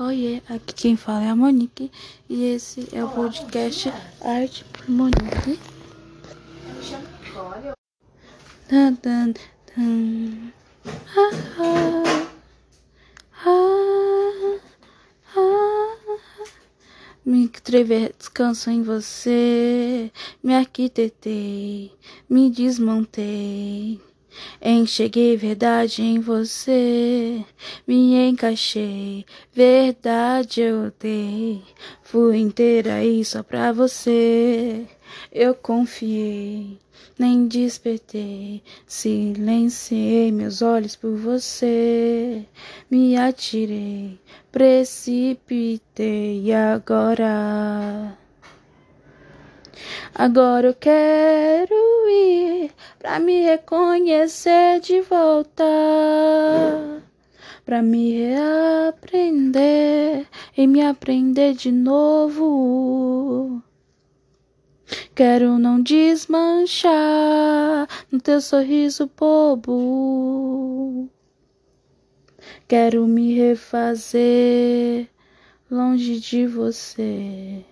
Oiê, aqui quem fala é a Monique e esse é o podcast Arte por Monique. Me escrever descanso em você, me arquitetei, me desmontei. Enxerguei verdade em você, me encaixei, verdade eu dei. Fui inteira aí só pra você, eu confiei, nem despertei, silenciei meus olhos por você, me atirei, precipitei. Agora. Agora eu quero ir pra me reconhecer de volta, pra me reaprender e me aprender de novo. Quero não desmanchar no teu sorriso bobo. Quero me refazer longe de você.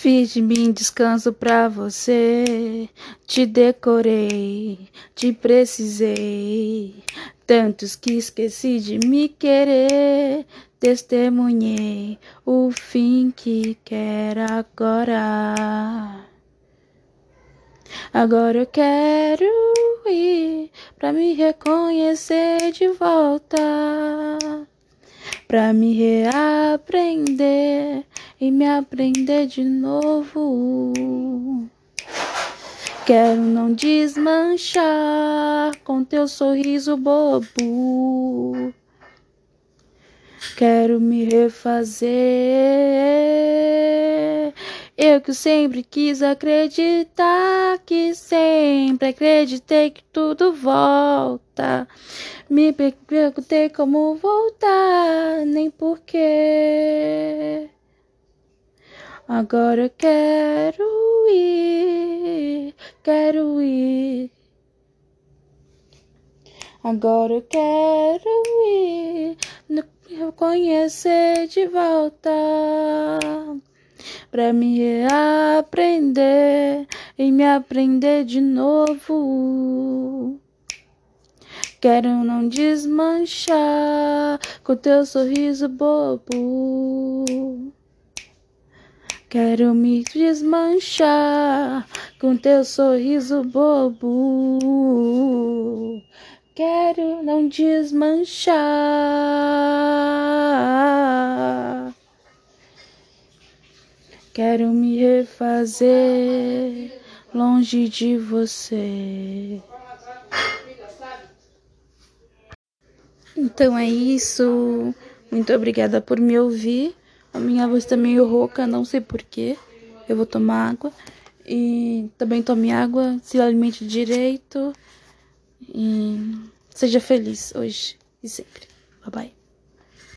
Fiz de mim descanso pra você, te decorei, te precisei. Tantos que esqueci de me querer, testemunhei o fim que quero agora. Agora eu quero ir pra me reconhecer de volta, pra me reaprender e me aprender de novo. Quero não desmanchar com teu sorriso bobo. Quero me refazer. Eu que sempre quis acreditar, que sempre acreditei que tudo volta. Me perguntei como voltar, nem porquê. Agora eu quero ir, quero ir. Agora eu quero ir, me conhecer de volta, pra me aprender e me aprender de novo. Quero não desmanchar com teu sorriso bobo. Quero me desmanchar com teu sorriso bobo. Quero não desmanchar. Quero me refazer longe de você. Então é isso. Muito obrigada por me ouvir. A minha voz tá meio rouca, não sei porquê. Eu vou tomar água. E também tome água, se alimente direito. E seja feliz hoje e sempre. Bye bye.